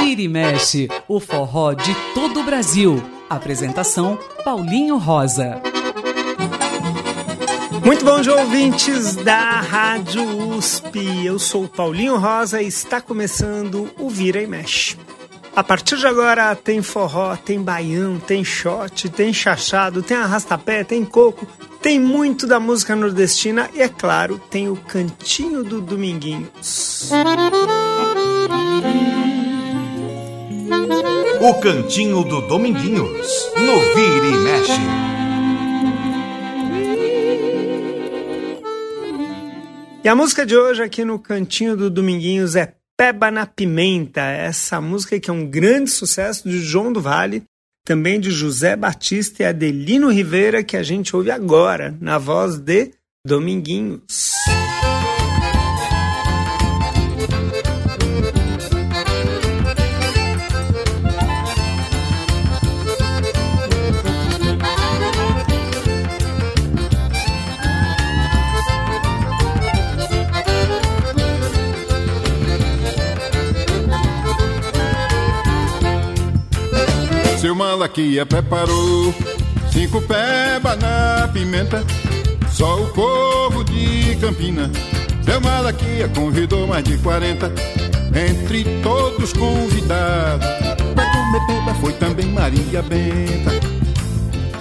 Vira e mexe, o forró de todo o Brasil. Apresentação Paulinho Rosa. Muito bom dia, ouvintes da Rádio USP. Eu sou Paulinho Rosa e está começando o Vira e Mexe. A partir de agora tem forró, tem baião, tem shot, tem chachado, tem arrastapé, tem coco, tem muito da música nordestina e, é claro, tem o cantinho do Dominguinhos. O cantinho do Dominguinhos, no Vira e Mexe. E a música de hoje aqui no Cantinho do Dominguinhos é Peba na Pimenta. Essa música que é um grande sucesso de João do Vale, também de José Batista e Adelino Rivera, que a gente ouve agora, na voz de Dominguinhos. Seu Malaquia preparou cinco peba na pimenta. Só o povo de Campina. Seu Malaquia convidou mais de 40. Entre todos convidados. Pra comer peba foi também Maria Benta.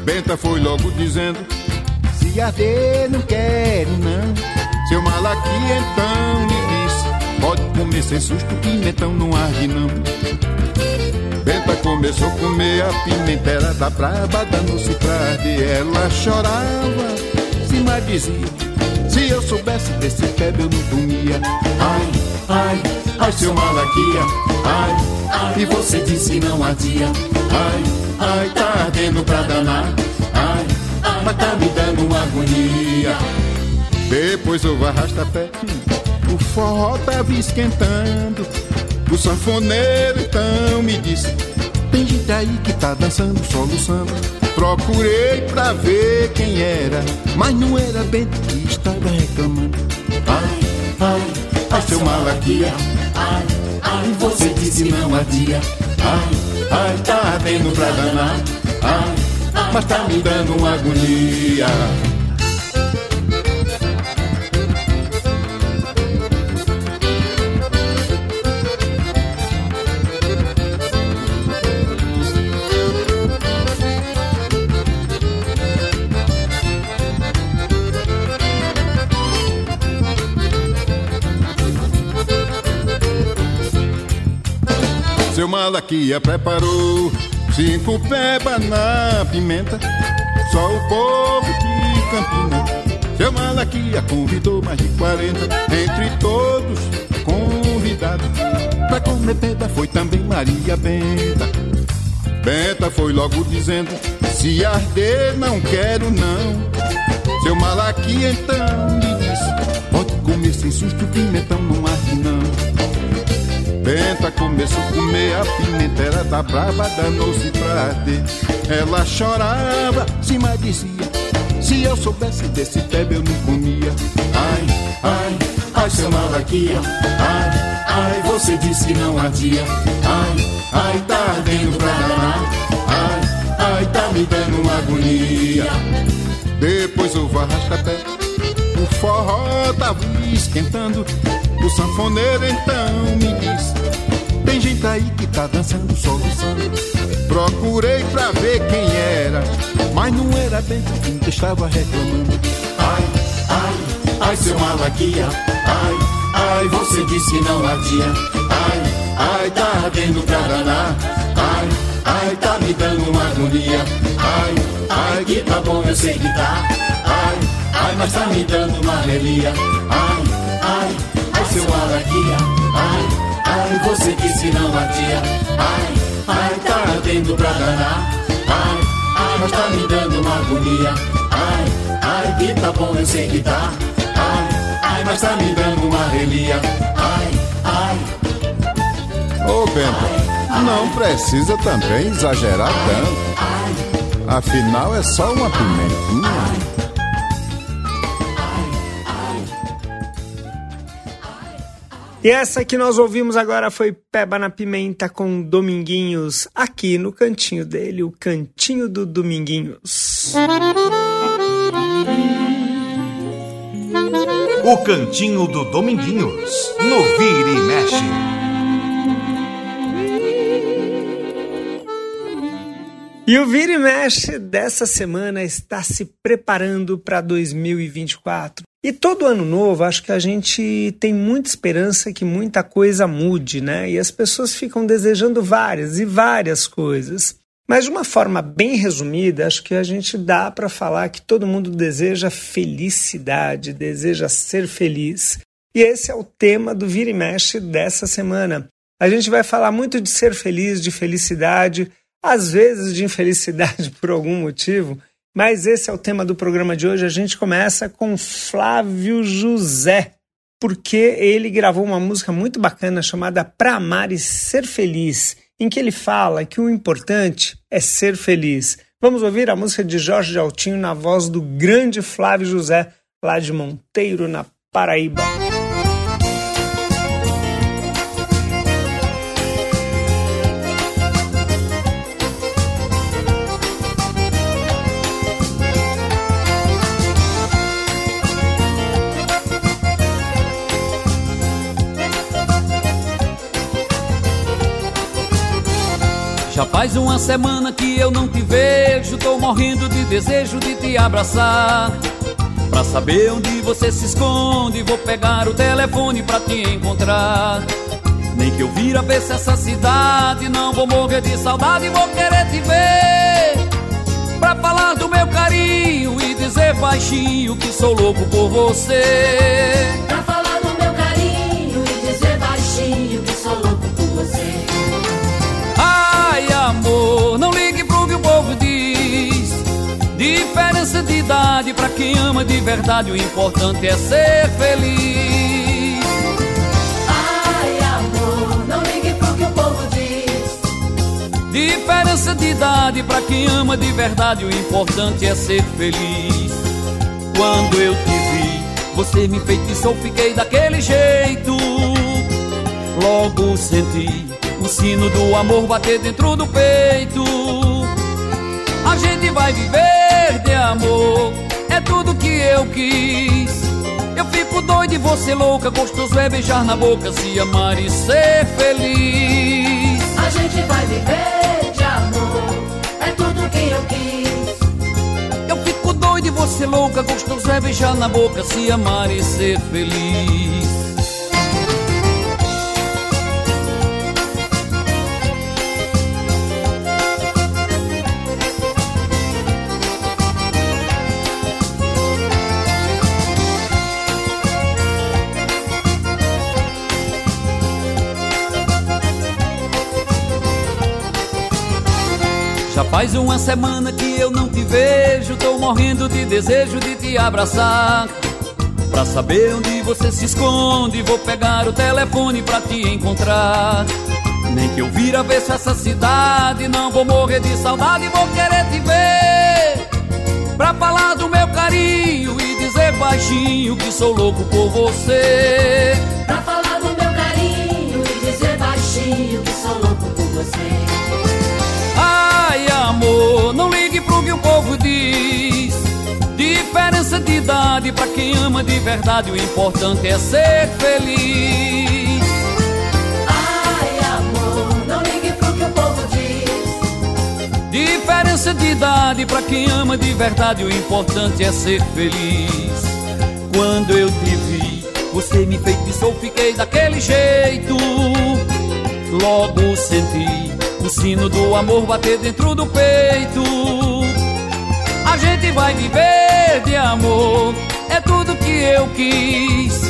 Benta foi logo dizendo: Se arder, não quero não. Seu Malaquia então lhe disse: Pode comer sem susto, pimentão não arde não. Benta começou a comer a pimentera da braba, dando-se ela chorava, se mais dizia, se eu soubesse desse pebe eu não comia. Ai, ai, ai, seu malaquia, ai, ai, e você disse não adia. Ai, ai, tá ardendo pra danar, ai, ai, mas tá me dando agonia. Depois eu vou arrastar pé, o forró tava esquentando. O sanfoneiro então me disse: Tem gente aí que tá dançando, soluçando. Procurei pra ver quem era, mas não era bem que estava reclamando. Ai, ai, ai, seu malaquia. Ai, ai, você disse não adia. Ai, ai, tá ardendo pra danar. Ai, mas tá me dando uma agonia. Malaquia preparou cinco peba na pimenta. Só o povo de Campina. Seu Malaquia convidou mais de 40. Entre todos convidados. Pra comer peba foi também Maria Benta. Benta foi logo dizendo: Se arder, não quero não. Seu Malaquia então lhe disse: Pode comer sem susto, pimentão não arde. Benta começou a comer a pimentera da braba, danou-se pra arder. Ela chorava, se mais dizia: Se eu soubesse desse pebe eu não comia. Ai, ai, ai, seu malaquia. Ai, ai, você disse que não ardia. Ai, ai, tá ardendo pra danar. Ai, ai, tá me dando uma agonia. Depois eu vou arrastar pé. O forró tava esquentando. O sanfoneiro então me disse: Tem gente aí que tá dançando, soluçando. Procurei pra ver quem era, mas não era bem quem estava reclamando. Ai, ai, ai, seu malaquia. Ai, ai, você disse que não ardia. Ai, ai, tá ardendo pra danar. Ai, ai, tá me dando uma agonia. Ai, ai, que tá bom, eu sei que tá. Ai, ai, mas tá me dando uma relia. Ai, ai, seu malaquia. Ai, ai, você disse não ardia. Ai, ai, tá ardendo pra danar. Ai, ai, mas tá me dando uma agonia. Ai, ai, que tá bom, eu sei que tá. Ai, ai, mas tá me dando uma relia. Ai, ai. Ô Bento, não precisa também exagerar tanto. Afinal, é só uma pimentinha. E essa que nós ouvimos agora foi Peba na Pimenta com Dominguinhos, aqui no cantinho dele, o cantinho do Dominguinhos. O cantinho do Dominguinhos, no Vira e Mexe. E o Vira e Mexe dessa semana está se preparando para 2024. E todo ano novo, acho que a gente tem muita esperança que muita coisa mude, né? E as pessoas ficam desejando várias e várias coisas. Mas de uma forma bem resumida, acho que a gente dá para falar que todo mundo deseja felicidade, deseja ser feliz. E esse é o tema do Vira e Mexe dessa semana. A gente vai falar muito de ser feliz, de felicidade, às vezes de infelicidade por algum motivo, mas esse é o tema do programa de hoje. A gente começa com Flávio José, porque ele gravou uma música muito bacana chamada Pra Amar e Ser Feliz, em que ele fala que o importante é ser feliz. Vamos ouvir a música de Jorge Altinho na voz do grande Flávio José, lá de Monteiro, na Paraíba. Já faz uma semana que eu não te vejo, tô morrendo de desejo de te abraçar. Pra saber onde você se esconde, vou pegar o telefone pra te encontrar. Nem que eu vira ver se essa cidade, não vou morrer de saudade, vou querer te ver. Pra falar do meu carinho e dizer baixinho que sou louco por você. Pra falar do meu carinho e dizer baixinho que sou louco amor, não ligue pro que o povo diz. Diferença de idade pra quem ama de verdade, o importante é ser feliz. Ai, amor, não ligue pro que o povo diz. Diferença de idade pra quem ama de verdade, o importante é ser feliz. Quando eu te vi, você me feitiçou, fiquei daquele jeito. Logo senti o sino do amor bater dentro do peito. A gente vai viver de amor, é tudo que eu quis. Eu fico doido e você louca, gostoso é beijar na boca, se amar e ser feliz. A gente vai viver de amor, é tudo que eu quis. Eu fico doido e você louca, gostoso é beijar na boca, se amar e ser feliz. Faz uma semana que eu não te vejo, tô morrendo de desejo de te abraçar. Pra saber onde você se esconde, vou pegar o telefone pra te encontrar. Nem que eu vira ver se essa cidade, não vou morrer de saudade, vou querer te ver. Pra falar do meu carinho e dizer baixinho que sou louco por você. Pra falar do meu carinho e dizer baixinho que sou louco por você. Amor, não ligue pro que o povo diz. Diferença de idade pra quem ama de verdade, o importante é ser feliz. Ai, amor, não ligue pro que o povo diz. Diferença de idade pra quem ama de verdade, o importante é ser feliz. Quando eu te vi, você me feitiçou, fiquei daquele jeito. Logo senti o sino do amor bater dentro do peito. A gente vai viver de amor, é tudo que eu quis.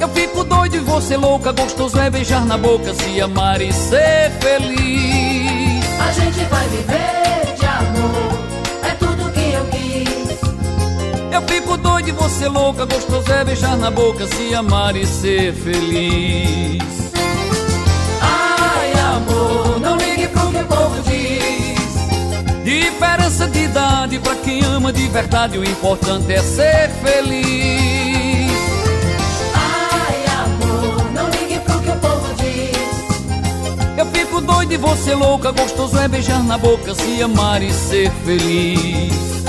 Eu fico doido e você louca, gostoso é beijar na boca, se amar e ser feliz. A gente vai viver de amor, é tudo que eu quis. Eu fico doido e você louca, gostoso é beijar na boca, se amar e ser feliz. Diferença de idade para quem ama de verdade, o importante é ser feliz. Ai, amor, não ligue pro que o povo diz. Eu fico doido e você louca, gostoso é beijar na boca, se amar e ser feliz.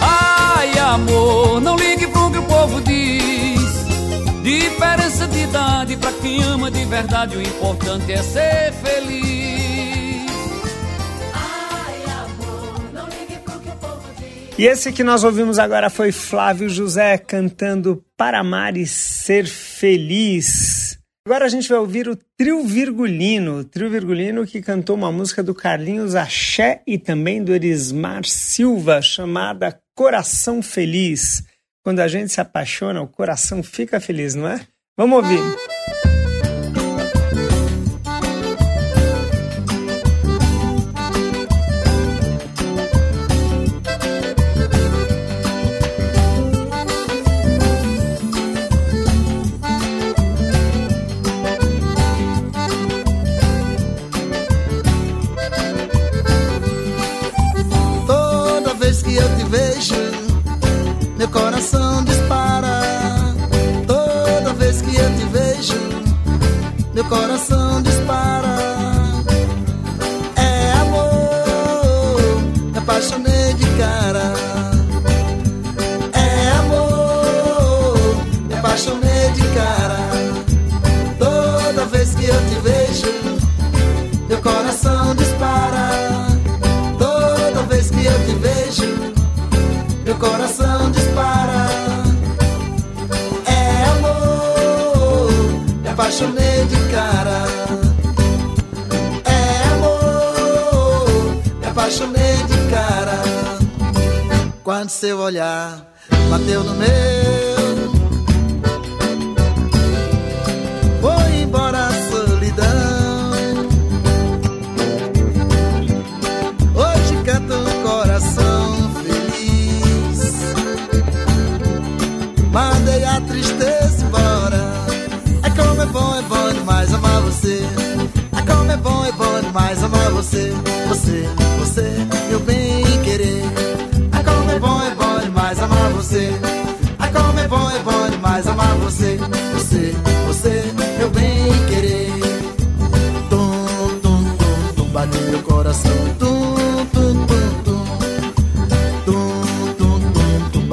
Ai, amor, não ligue pro que o povo diz. Diferença de idade para quem ama de verdade, o importante é ser feliz. E esse que nós ouvimos agora foi Flávio José cantando Para Amar e Ser Feliz. Agora a gente vai ouvir o Trio Virgulino, o Trio Virgulino que cantou uma música do Carlinhos Axé e também do Erismar Silva, chamada Coração Feliz. Quando a gente se apaixona, o coração fica feliz, não é? Vamos ouvir.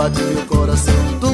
Bate meu coração.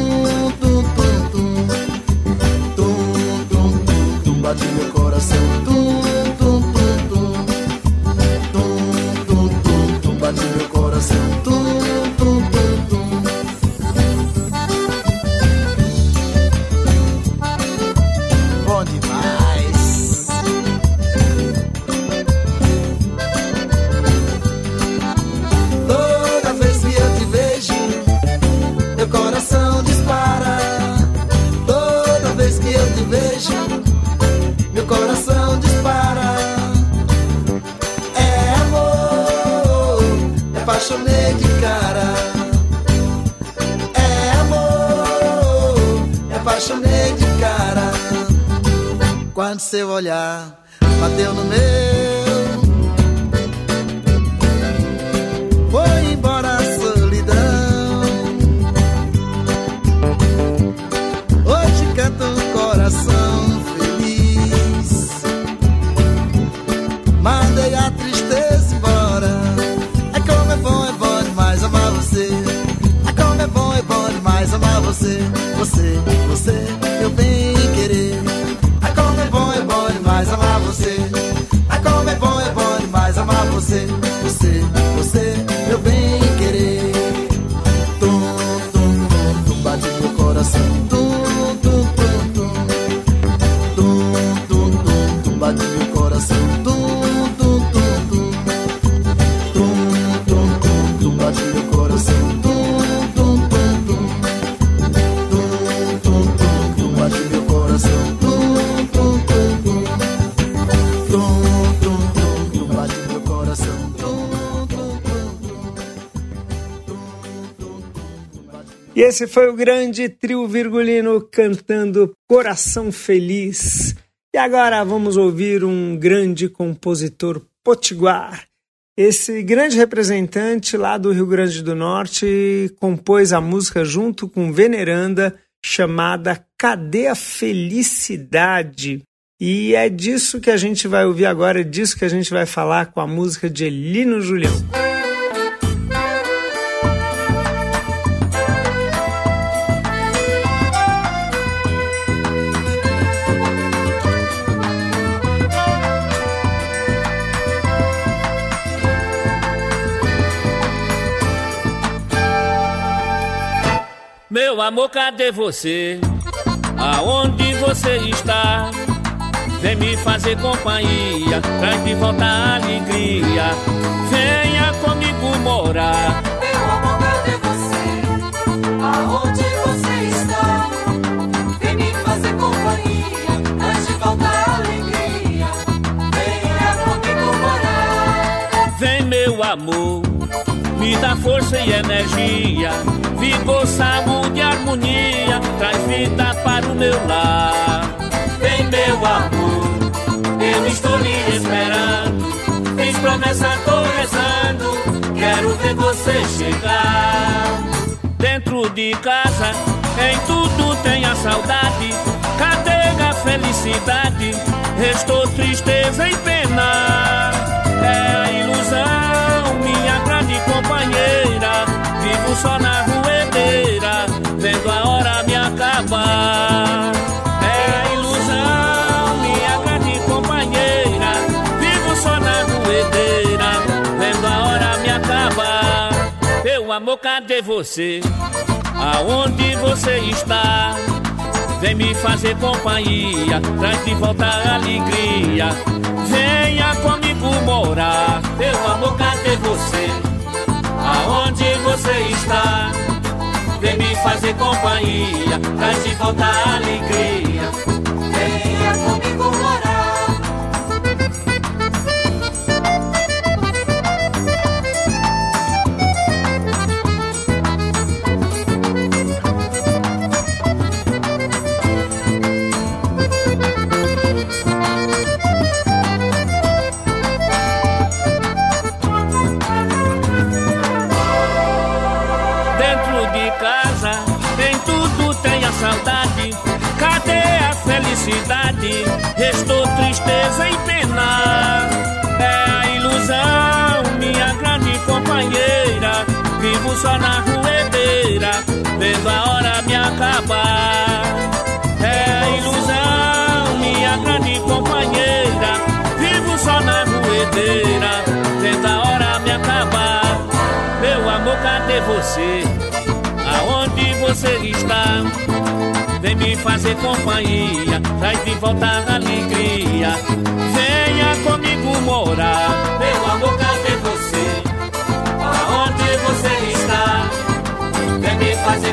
Esse foi o grande trio virgulino cantando Coração Feliz. E agora vamos ouvir um grande compositor potiguar. Esse grande representante lá do Rio Grande do Norte compôs a música junto com Veneranda chamada Cadê a Felicidade? E é disso que a gente vai ouvir agora, é disso que a gente vai falar com a música de Elino Julião. Meu amor, cadê você? Aonde você está? Vem me fazer companhia, traz de volta a alegria. Venha comigo morar. Meu amor, cadê você? Aonde você está? Vem me fazer companhia, traz de volta a alegria. Venha comigo morar. Vem, meu amor, me dá força e energia. Vigor, saúde e harmonia, traz vida para o meu lar. Vem, meu amor, eu estou lhe esperando. Fiz promessa, tô rezando, quero ver você chegar. Dentro de casa, em tudo tem a saudade. Cadê a felicidade? Restou tristeza e pena. É a ilusão, minha grande companheira. Vivo só na ruedeira, cadê você? Aonde você está? Vem me fazer companhia, traz de volta a alegria. Venha comigo morar. Meu amor, cadê você? Aonde você está? Vem me fazer companhia, traz de volta a alegria. Venha comigo morar. Vivo só na ruedeira, vendo a hora me acabar. É a ilusão, minha grande companheira. Vivo só na ruedeira, vendo a hora me acabar. Meu amor, cadê você? Aonde você está? Vem me fazer companhia, traz de volta a alegria. Venha comigo morar.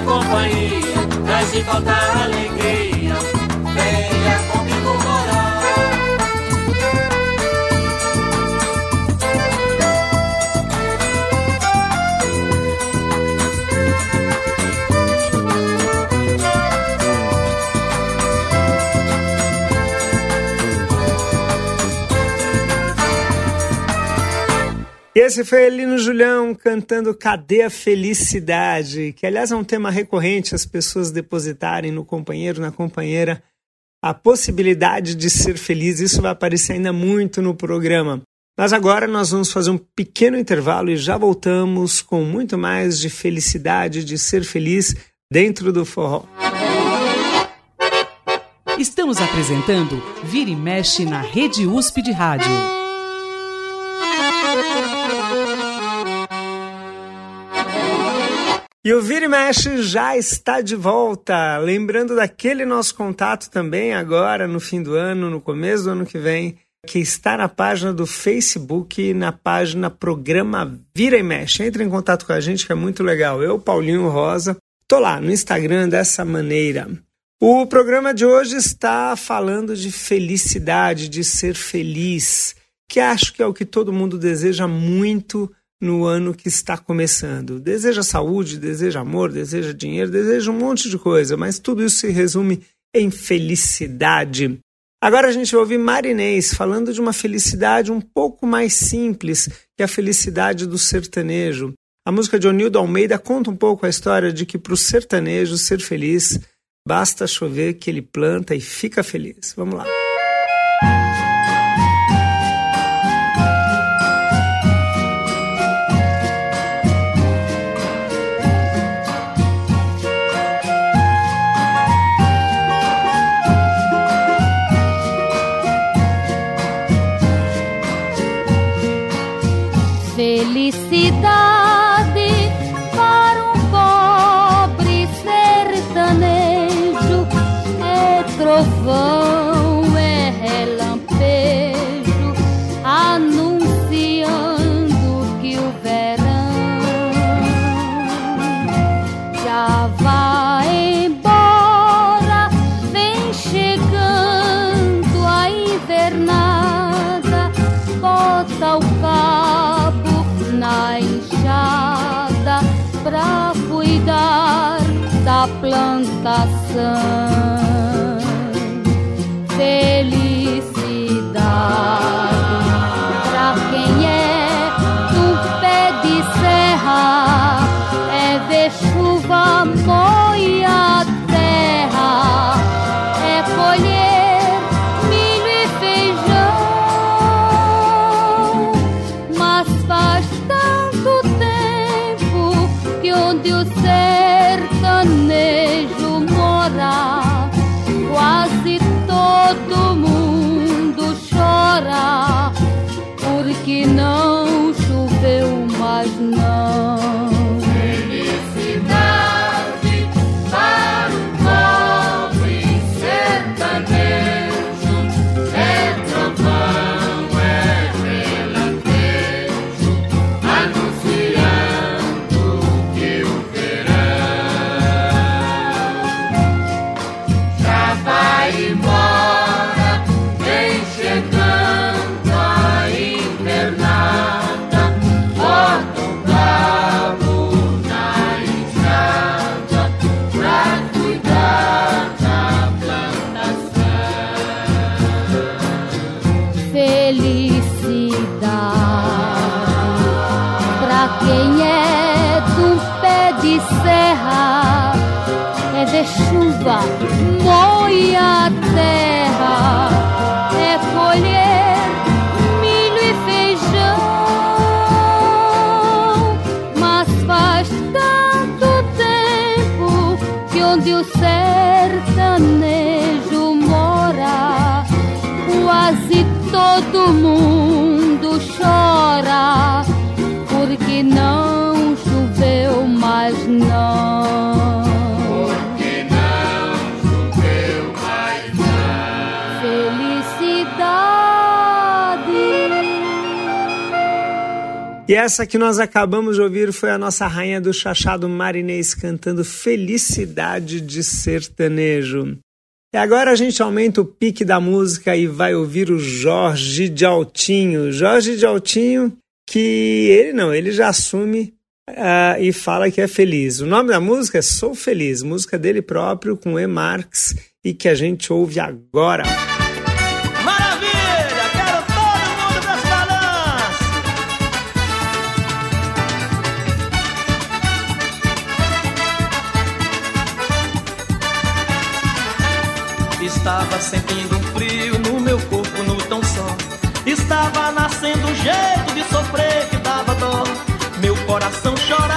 Companhia, traz de volta a alegria. Esse foi Elino Julião cantando Cadê a Felicidade? Que, aliás, é um tema recorrente as pessoas depositarem no companheiro, na companheira, a possibilidade de ser feliz. Isso vai aparecer ainda muito no programa. Mas agora nós vamos fazer um pequeno intervalo e já voltamos com muito mais de felicidade, de ser feliz dentro do forró. Estamos apresentando Vira e Mexe na Rede USP de Rádio. E o Vira e Mexe já está de volta. Lembrando daquele nosso contato também agora, no fim do ano, no começo do ano que vem, que está na página do Facebook, na página Programa Vira e Mexe. Entre em contato com a gente que é muito legal. Eu, Paulinho Rosa, tô lá no Instagram dessa maneira. O programa de hoje está falando de felicidade, de ser feliz, que acho que é o que todo mundo deseja muito no ano que está começando. Deseja saúde, deseja amor, deseja dinheiro, deseja um monte de coisa, mas tudo isso se resume em felicidade. Agora a gente vai ouvir Marinês falando de uma felicidade um pouco mais simples que a felicidade do sertanejo. A música de Onildo Almeida conta um pouco a história de que para o sertanejo ser feliz basta chover que ele planta e fica feliz. Vamos lá. Essa que nós acabamos de ouvir foi a nossa rainha do chachado marinês cantando Felicidade de Sertanejo. E agora a gente aumenta o pique da música e vai ouvir o Jorge de Altinho. Jorge de Altinho, que ele não, ele já assume ah, e fala que é feliz. O nome da música é Sou Feliz, música dele próprio com E. Marx e que a gente ouve agora. Estava sentindo um frio no meu corpo, no tão só. Estava nascendo um jeito de sofrer que dava dó. Meu coração chorava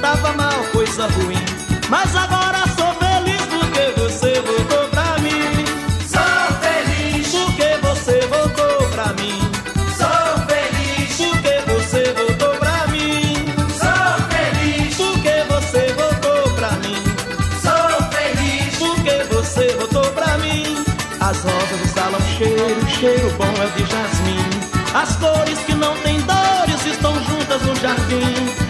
tava mal, coisa ruim. Mas agora sou feliz porque você voltou pra mim. Sou feliz porque você voltou pra mim. Sou feliz porque você voltou pra mim. Sou feliz porque você voltou pra mim. Sou feliz porque você voltou pra mim. As rosas exalam cheiro, cheiro bom é de jasmim. As cores que não têm dores estão juntas no jardim.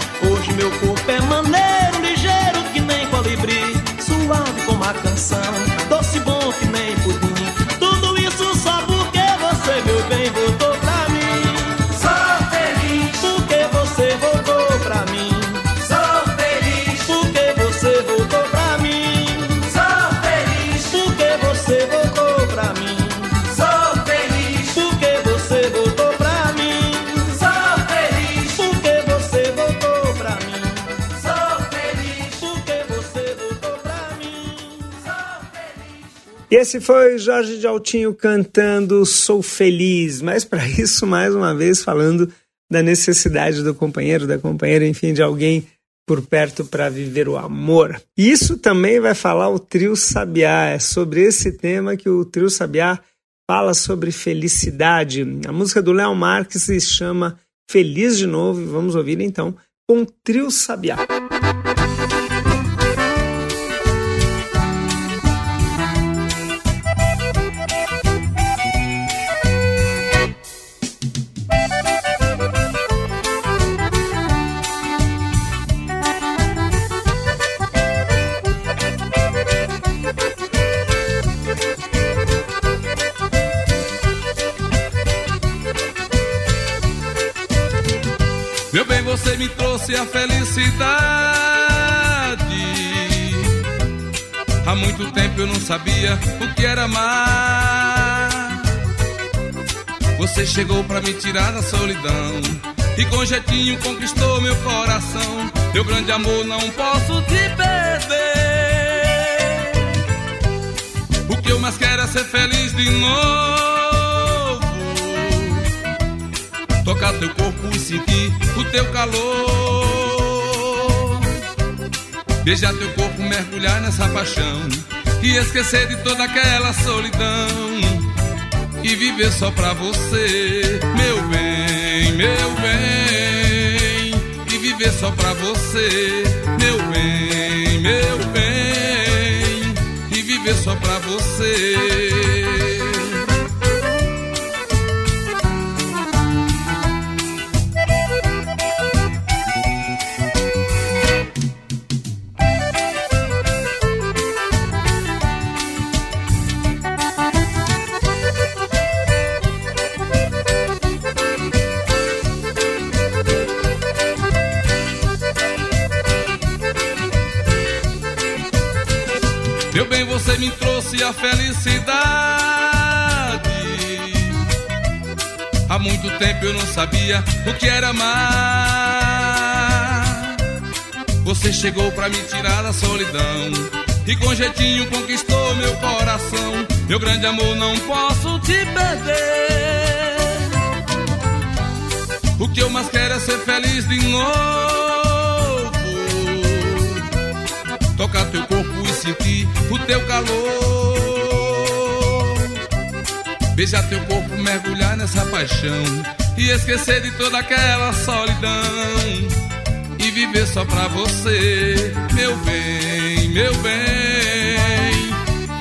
Meu corpo é maneiro, ligeiro que nem colibri. Suave como a canção, esse foi Jorge de Altinho cantando Sou Feliz, mas para isso, mais uma vez, falando da necessidade do companheiro, da companheira, enfim, de alguém por perto para viver o amor. Isso também vai falar o Trio Sabiá, é sobre esse tema que o Trio Sabiá fala sobre felicidade. A música do Léo Marques se chama Feliz de Novo, e vamos ouvir então com o Trio Sabiá. A felicidade. Há muito tempo eu não sabia o que era amar. Você chegou pra me tirar da solidão e com jeitinho conquistou meu coração. Meu grande amor, não posso te perder. O que eu mais quero é ser feliz de novo tocar teu corpo e sentir o teu calor. Beijar teu corpo, mergulhar nessa paixão e esquecer de toda aquela solidão e viver só pra você, meu bem, meu bem, e viver só pra você, meu bem, meu bem, e viver só pra você. Sabia o que era amar. Você chegou pra me tirar da solidão e com jeitinho conquistou meu coração. Meu grande amor, não posso te perder. O que eu mais quero é ser feliz de novo tocar teu corpo e sentir o teu calor. Beijar teu corpo, mergulhar nessa paixão e esquecer de toda aquela solidão e viver só pra você, meu bem, meu bem,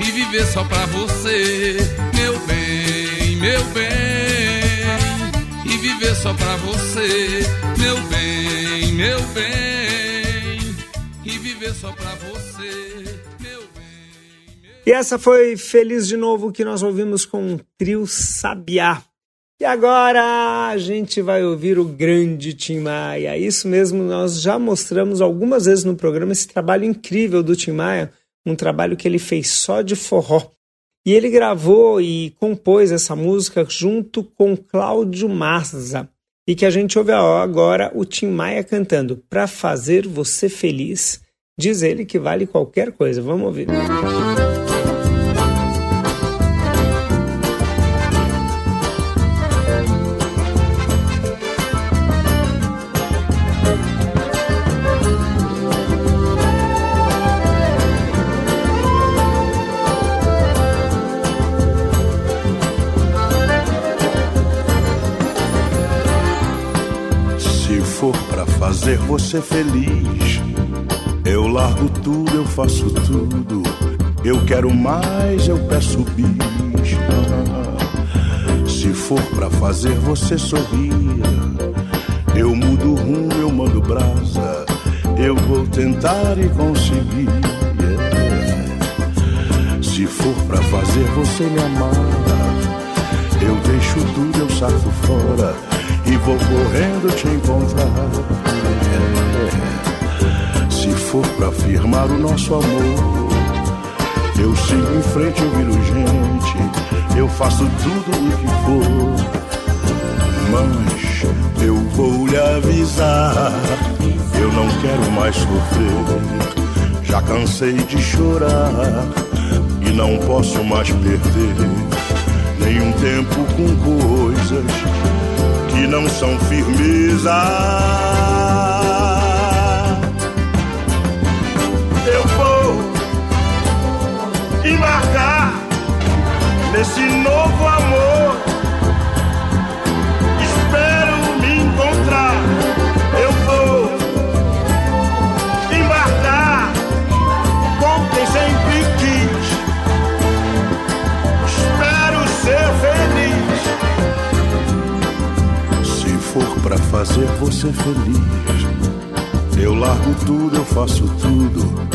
e viver só pra você, meu bem, meu bem, e viver só pra você, meu bem, meu bem, e viver só pra você. E essa foi Feliz de Novo que nós ouvimos com o trio Sabiá. E agora a gente vai ouvir o grande Tim Maia. Isso mesmo, nós já mostramos algumas vezes no programa esse trabalho incrível do Tim Maia, um trabalho que ele fez só de forró. E ele gravou e compôs essa música junto com Cláudio Mazza. E que a gente ouve agora o Tim Maia cantando Pra Fazer Você Feliz. Diz ele que vale qualquer coisa. Vamos ouvir. Se você feliz, eu largo tudo, eu faço tudo. Eu quero mais, eu peço bis. Se for pra fazer você sorrir, eu mudo rumo, eu mando brasa. Eu vou tentar e conseguir. Se for pra fazer você me amar, eu deixo tudo, eu saco fora e vou correndo te encontrar. Se for pra firmar o nosso amor, eu sigo em frente, eu viro gente. faço tudo o que for. Mas eu vou lhe avisar, eu não quero mais sofrer. Já cansei de chorar e não posso mais perder nenhum tempo com coisas não são firmeza. Eu vou embarcar nesse novo amor. Pra fazer você feliz, eu largo tudo, eu faço tudo.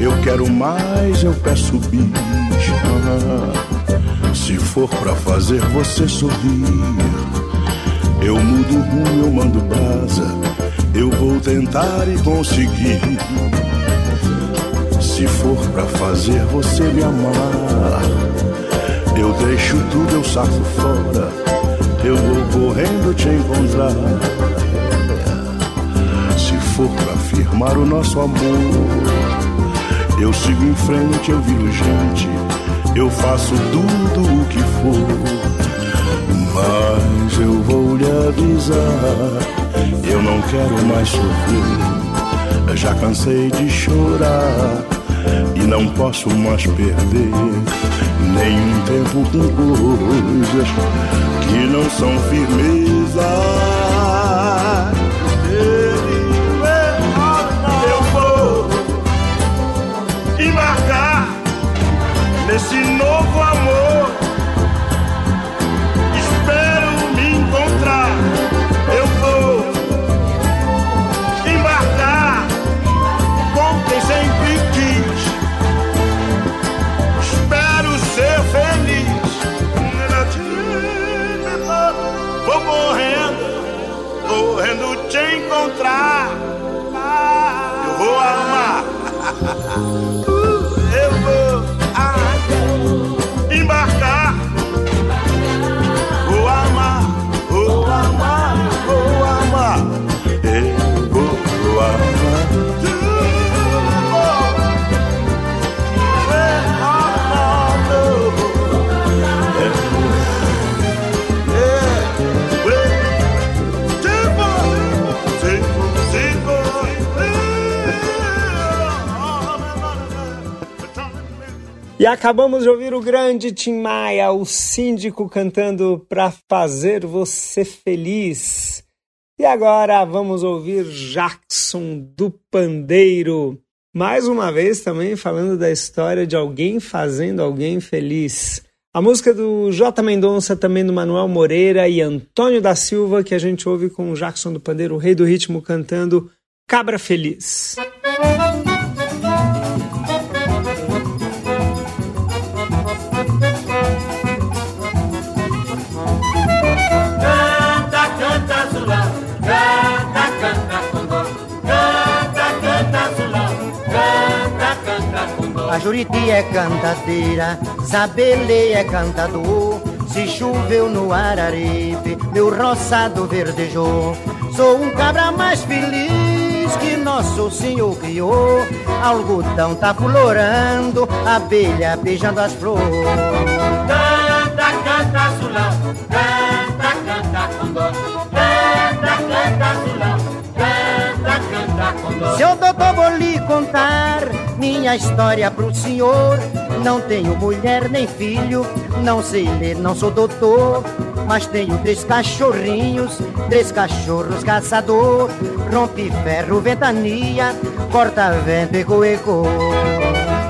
Eu quero mais, eu peço bis. Ah, se for pra fazer você sorrir, eu mudo rumo, eu mando brasa. Eu vou tentar e conseguir. Se for pra fazer você me amar, eu deixo tudo, eu saco fora. Eu vou correndo te encontrar. Se for pra firmar o nosso amor, eu sigo em frente, eu viro gente, eu faço tudo o que for. Mas eu vou lhe avisar, eu não quero mais sofrer. Já cansei de chorar e não posso mais perder nenhum tempo com coisas que não são firmeza. E acabamos de ouvir o grande Tim Maia, o síndico, cantando Pra Fazer Você Feliz. E agora vamos ouvir Jackson do Pandeiro. Mais uma vez também falando da história de alguém fazendo alguém feliz. A música do J. Mendonça, também do Manuel Moreira e Antônio da Silva, que a gente ouve com o Jackson do Pandeiro, o rei do ritmo, cantando Cabra Feliz. A Juriti é cantadeira, Zabele é cantador. Se choveu no Araripe, meu roçado verdejou. Sou um cabra mais feliz que nosso Senhor criou. Algodão tá florando, abelha beijando as flores. Canta, canta, azulão, canta, canta, condô. Canta, canta, azulão, canta, canta, condô. Seu doutor, vou lhe contar minha história pro senhor. Não tenho mulher nem filho, não sei ler, não sou doutor. Mas tenho três cachorrinhos, três cachorros caçador. Rompe ferro, ventania, corta vento e coeco.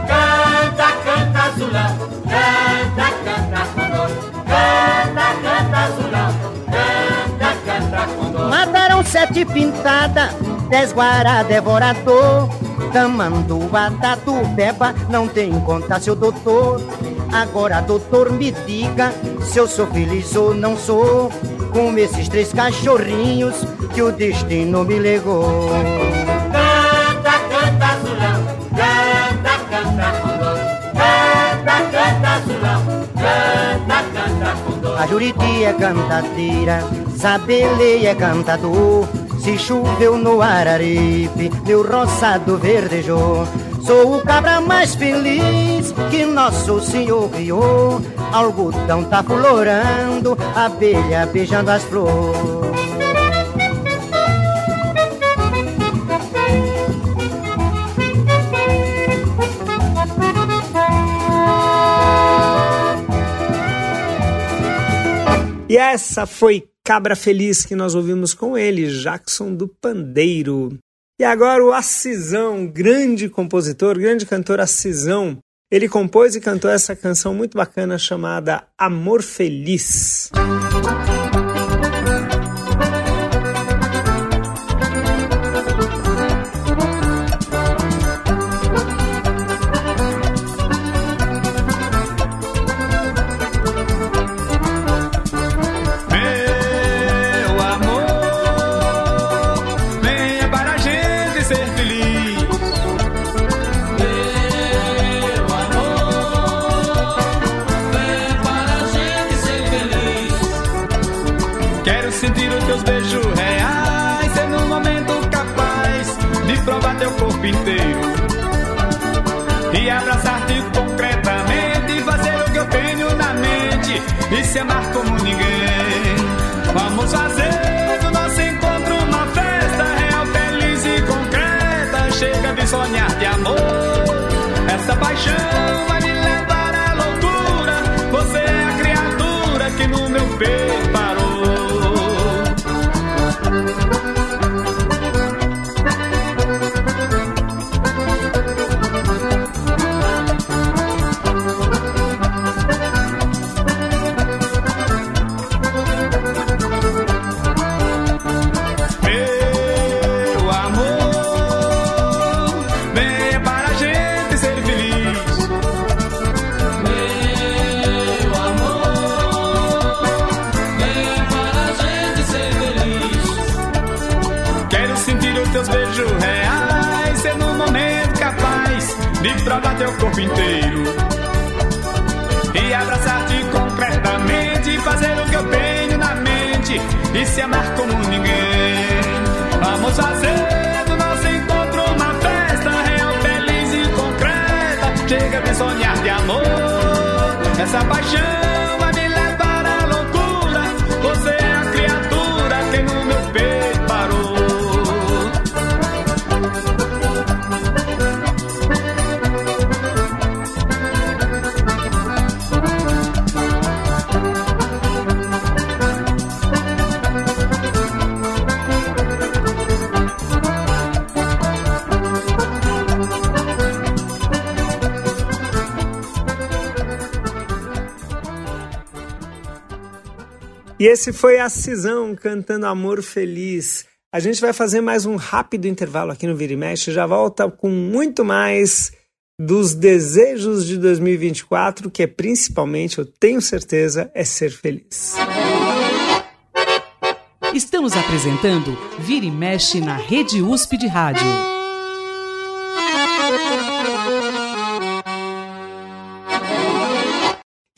Canta, canta, azulão, canta, canta, condô. Canta, canta, azulão, canta, canta, condô. Mataram sete pintada, dez guará devorador. Tamanduá, tatu, beba, não tem conta, seu doutor. Agora, doutor, me diga se eu sou feliz ou não sou. Com esses três cachorrinhos que o destino me legou. Canta, canta, azulão, canta, canta, condô. Canta, canta, azulão, canta, canta, A Juriti é cantadeira, Zabelê é cantador. Se choveu no Araripe, meu roçado verdejou. Sou o cabra mais feliz que Nosso Senhor criou. Algodão tá florando, abelha beijando as flores. E essa foi Cabra Feliz que nós ouvimos com ele, Jackson do Pandeiro. E agora o Assisão, grande compositor, grande cantor Assisão. Ele compôs e cantou essa canção muito bacana chamada Amor Feliz. Meu e se amar como ninguém. Vamos fazer do nosso encontro uma festa real, feliz e concreta. Chega de sonhar de amor, essa paixão esse foi a Cisão cantando Amor Feliz. A gente vai fazer mais um rápido intervalo aqui no Vira e Mexe, já volta com muito mais dos desejos de 2024, que é principalmente, eu tenho certeza, é ser feliz. Estamos apresentando Vira e Mexe na Rede USP de Rádio.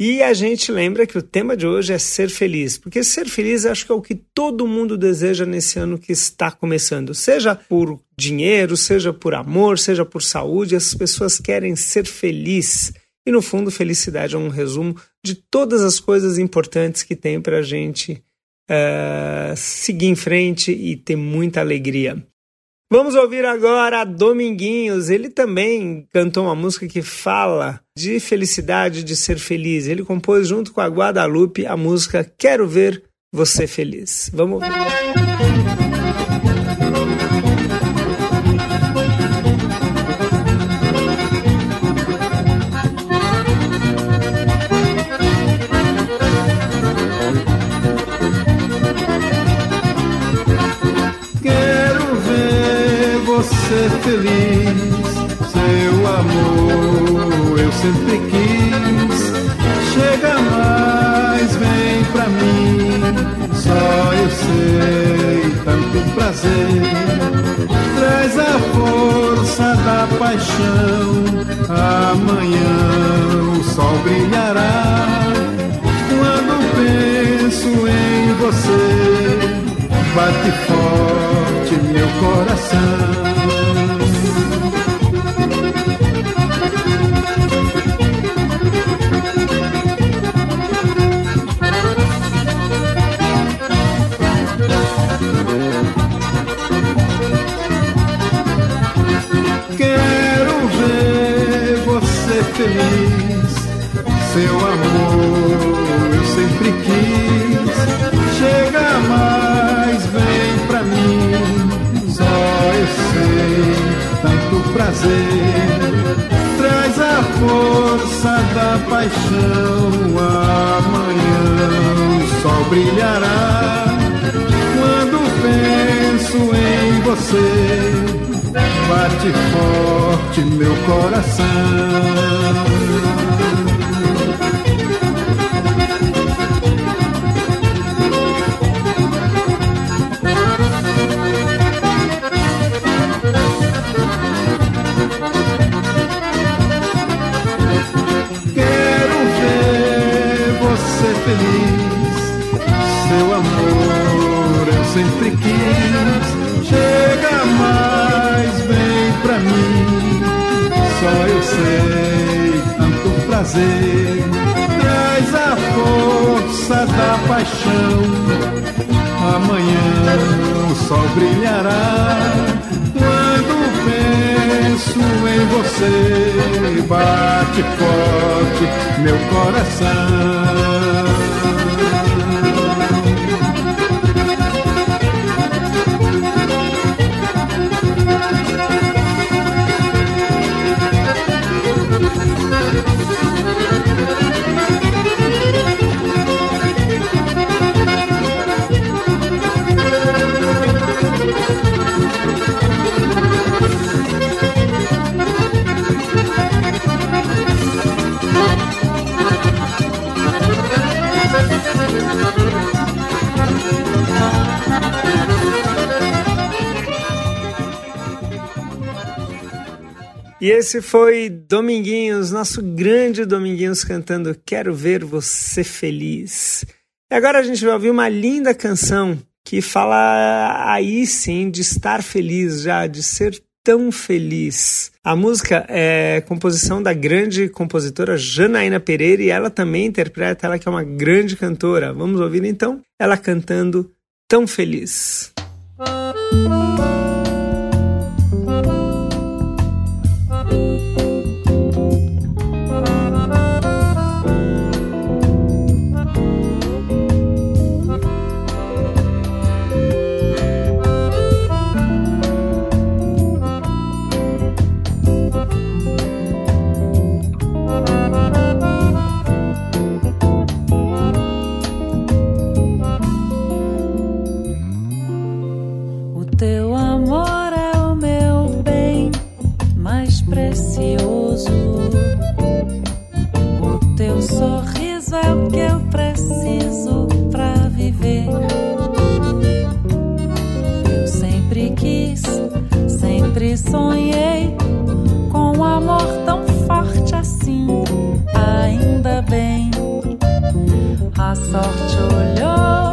E a gente lembra que o tema de hoje é ser feliz, porque ser feliz acho que é o que todo mundo deseja nesse ano que está começando, seja por dinheiro, seja por amor, seja por saúde, as pessoas querem ser felizes. E no fundo, felicidade é um resumo de todas as coisas importantes que tem para a gente eh, seguir em frente e ter muita alegria. Vamos ouvir agora Dominguinhos. Ele também cantou uma música que fala de felicidade, de ser feliz. Ele compôs junto com a Guadalupe a música Quero Ver Você Feliz. Vamos ouvir. feliz. Seu amor eu sempre quis. Chega mais, vem pra mim. Só eu sei tanto prazer. Traz a força da paixão. Amanhã o sol brilhará. Quando penso em você, bate forte meu coração. feliz. Seu amor eu sempre quis. Chega mais, vem pra mim. Só eu sei tanto prazer. Traz a força da paixão. Amanhã o sol brilhará. Quando penso em você bate forte meu coração. Quero ver você feliz, seu amor eu sempre quis. Mim, só eu sei tanto prazer. Traz a força da paixão, amanhã o sol brilhará. Quando penso em você, bate forte meu coração. E esse foi Dominguinhos, nosso grande Dominguinhos cantando Quero Ver Você Feliz. E agora a gente vai ouvir uma linda canção que fala aí sim de estar feliz já, de ser tão feliz. A música é composição da grande compositora Janaína Pereira e ela também interpreta, ela que é uma grande cantora. Vamos ouvir então ela cantando Tão Feliz. Sonhei com um amor tão forte assim. Ainda bem, a sorte olhou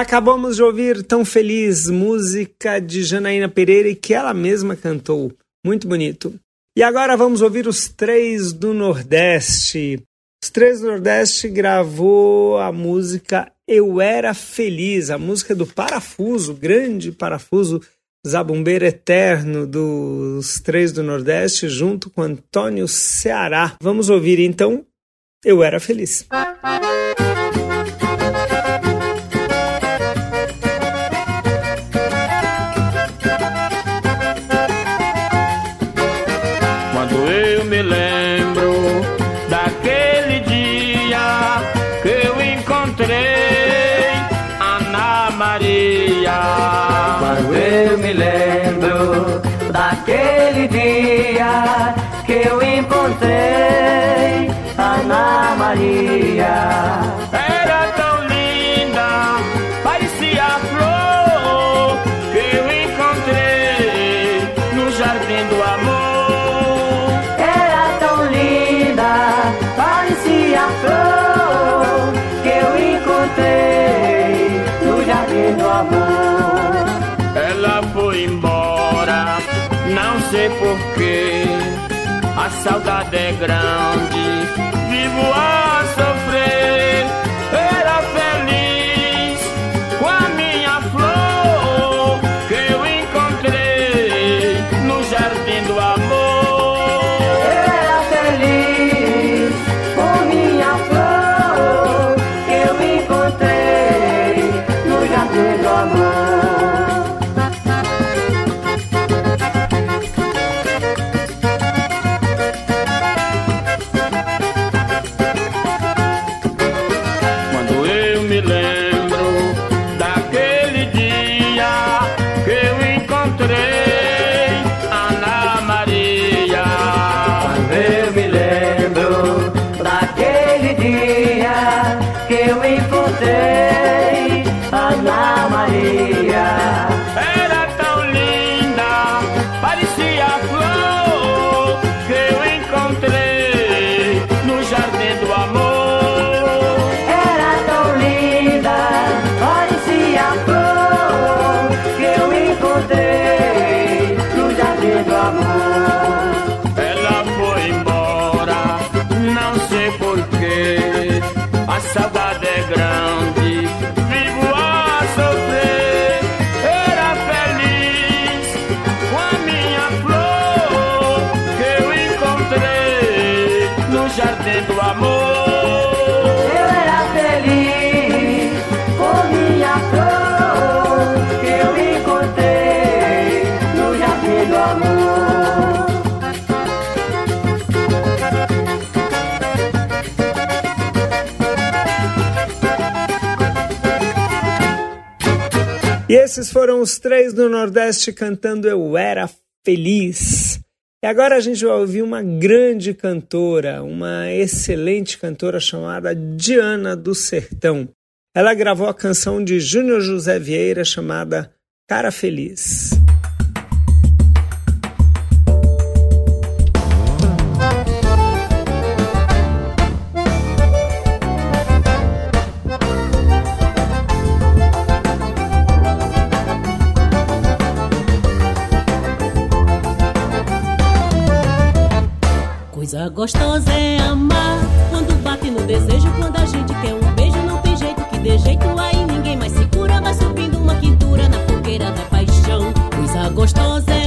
acabamos de ouvir Tão Feliz, música de Janaína Pereira e que ela mesma cantou. Muito bonito. E agora vamos ouvir os três do Nordeste. Os três do Nordeste gravou a música Eu Era Feliz, a música do Parafuso, grande Parafuso, zabumbeiro eterno dos três do Nordeste, junto com Antônio Ceará. Vamos ouvir então Eu Era Feliz. Sei porquê. A saudade é grande, vivo a esses foram os três do Nordeste cantando Eu Era Feliz. E agora a gente vai ouvir uma grande cantora, uma excelente cantora chamada Diana do Sertão. Ela gravou a canção de Júnior José Vieira chamada Cara Feliz. Coisa gostosa é amar quando bate no desejo, quando a gente quer um beijo, não tem jeito que dê jeito aí ninguém mais segura, vai subindo uma quintura na fogueira da paixão. Coisa gostosa é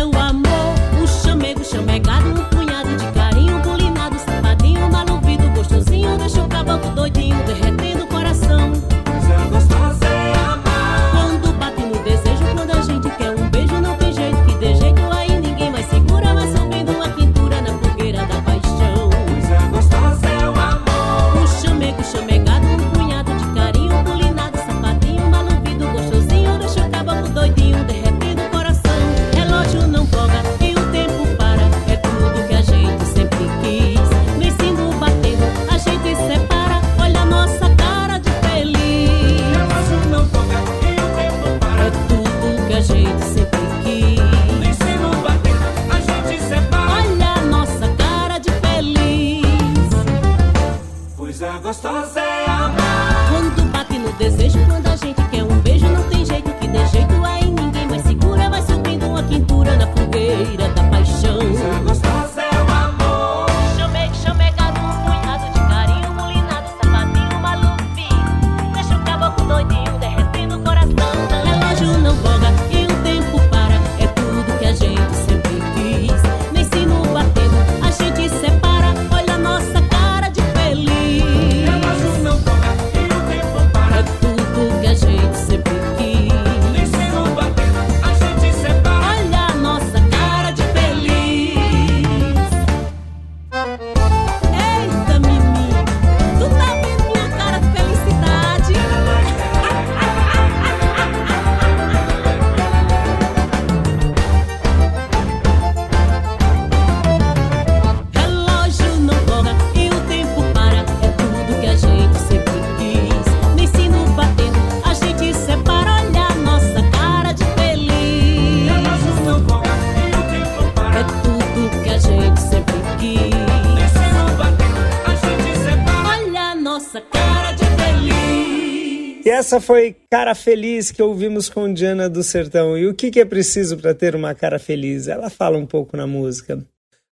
essa foi Cara Feliz que ouvimos com Diana do Sertão. E o que, que é preciso para ter uma cara feliz? Ela fala um pouco na música.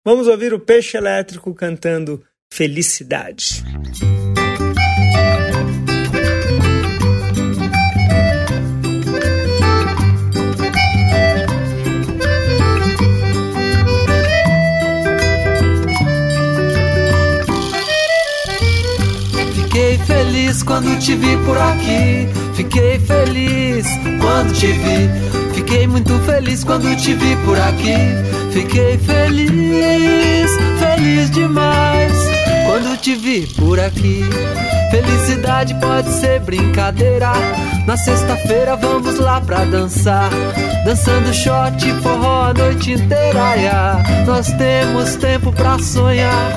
Vamos ouvir o Peixe Elétrico cantando Felicidade. Feliz quando te vi por aqui. Fiquei feliz quando te vi. Fiquei muito feliz quando te vi por aqui. Fiquei feliz, feliz demais quando te vi por aqui. Felicidade pode ser brincadeira. Na sexta-feira vamos lá pra dançar. Dançando shot, forró a noite inteira. Nós temos tempo pra sonhar.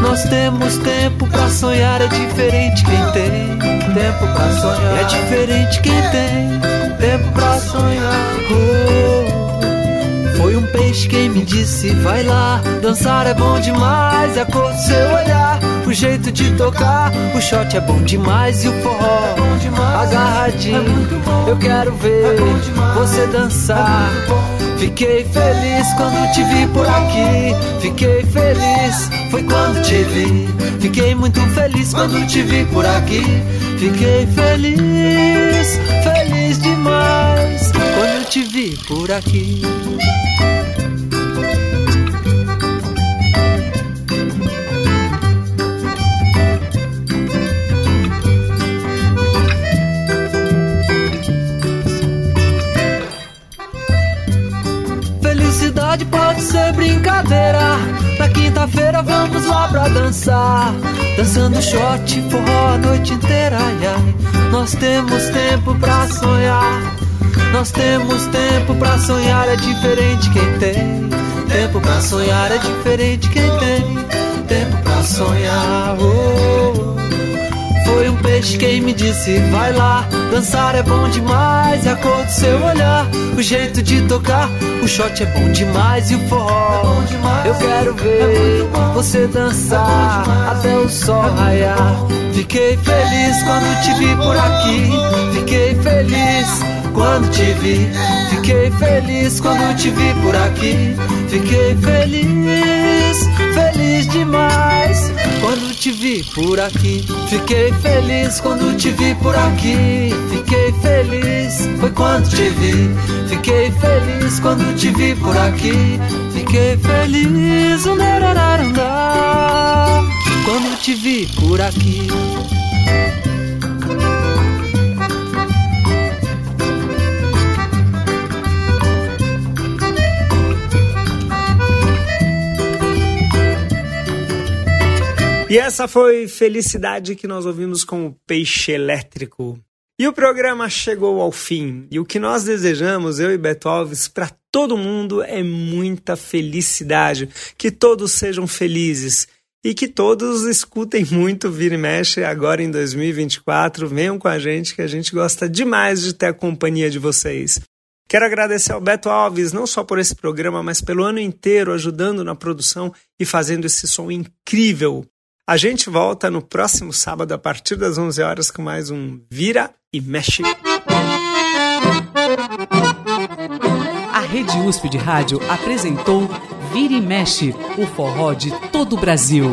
Nós temos tempo pra sonhar. É diferente quem tem tempo pra sonhar. É diferente quem tem tempo pra sonhar. Oh, foi um peixe quem me disse: vai lá, dançar é bom demais. É a cor do seu olhar, o jeito de tocar. O shot é bom demais e o forró agarradinho. Eu quero ver você dançar. Fiquei feliz quando te vi por aqui. Fiquei feliz, foi quando te vi. Fiquei muito feliz quando te vi por aqui. Fiquei feliz, feliz demais quando te vi por aqui. Pode ser brincadeira. Na quinta-feira vamos lá pra dançar. Dançando shot, forró a noite inteira. Ai, ai. Nós temos tempo pra sonhar. Nós temos tempo pra sonhar. É diferente quem tem. Tempo pra sonhar é diferente quem quem me disse, vai lá, dançar é bom demais, é a cor do seu olhar, o jeito de tocar, o shot é bom demais e o forró. Eu quero ver você dançar até o sol raiar. Fiquei feliz quando te vi por aqui, fiquei feliz quando te vi, fiquei feliz quando te vi por aqui, fiquei feliz, feliz demais te vi por aqui. Fiquei feliz quando te vi por aqui. Fiquei feliz, foi quando te vi. Fiquei feliz quando te vi por aqui. Fiquei feliz, quando te vi por aqui. E essa foi Felicidade que nós ouvimos com o Peixe Elétrico. E o programa chegou ao fim. E o que nós desejamos, eu e Beto Alves, para todo mundo é muita felicidade. Que todos sejam felizes. E que todos escutem muito Vira e Mexe agora em 2024. Venham com a gente, que a gente gosta demais de ter a companhia de vocês. Quero agradecer ao Beto Alves, não só por esse programa, mas pelo ano inteiro ajudando na produção e fazendo esse som incrível. A gente volta no próximo sábado a partir das 11 horas com mais um Vira e Mexe. A Rede USP de Rádio apresentou Vira e Mexe, o forró de todo o Brasil.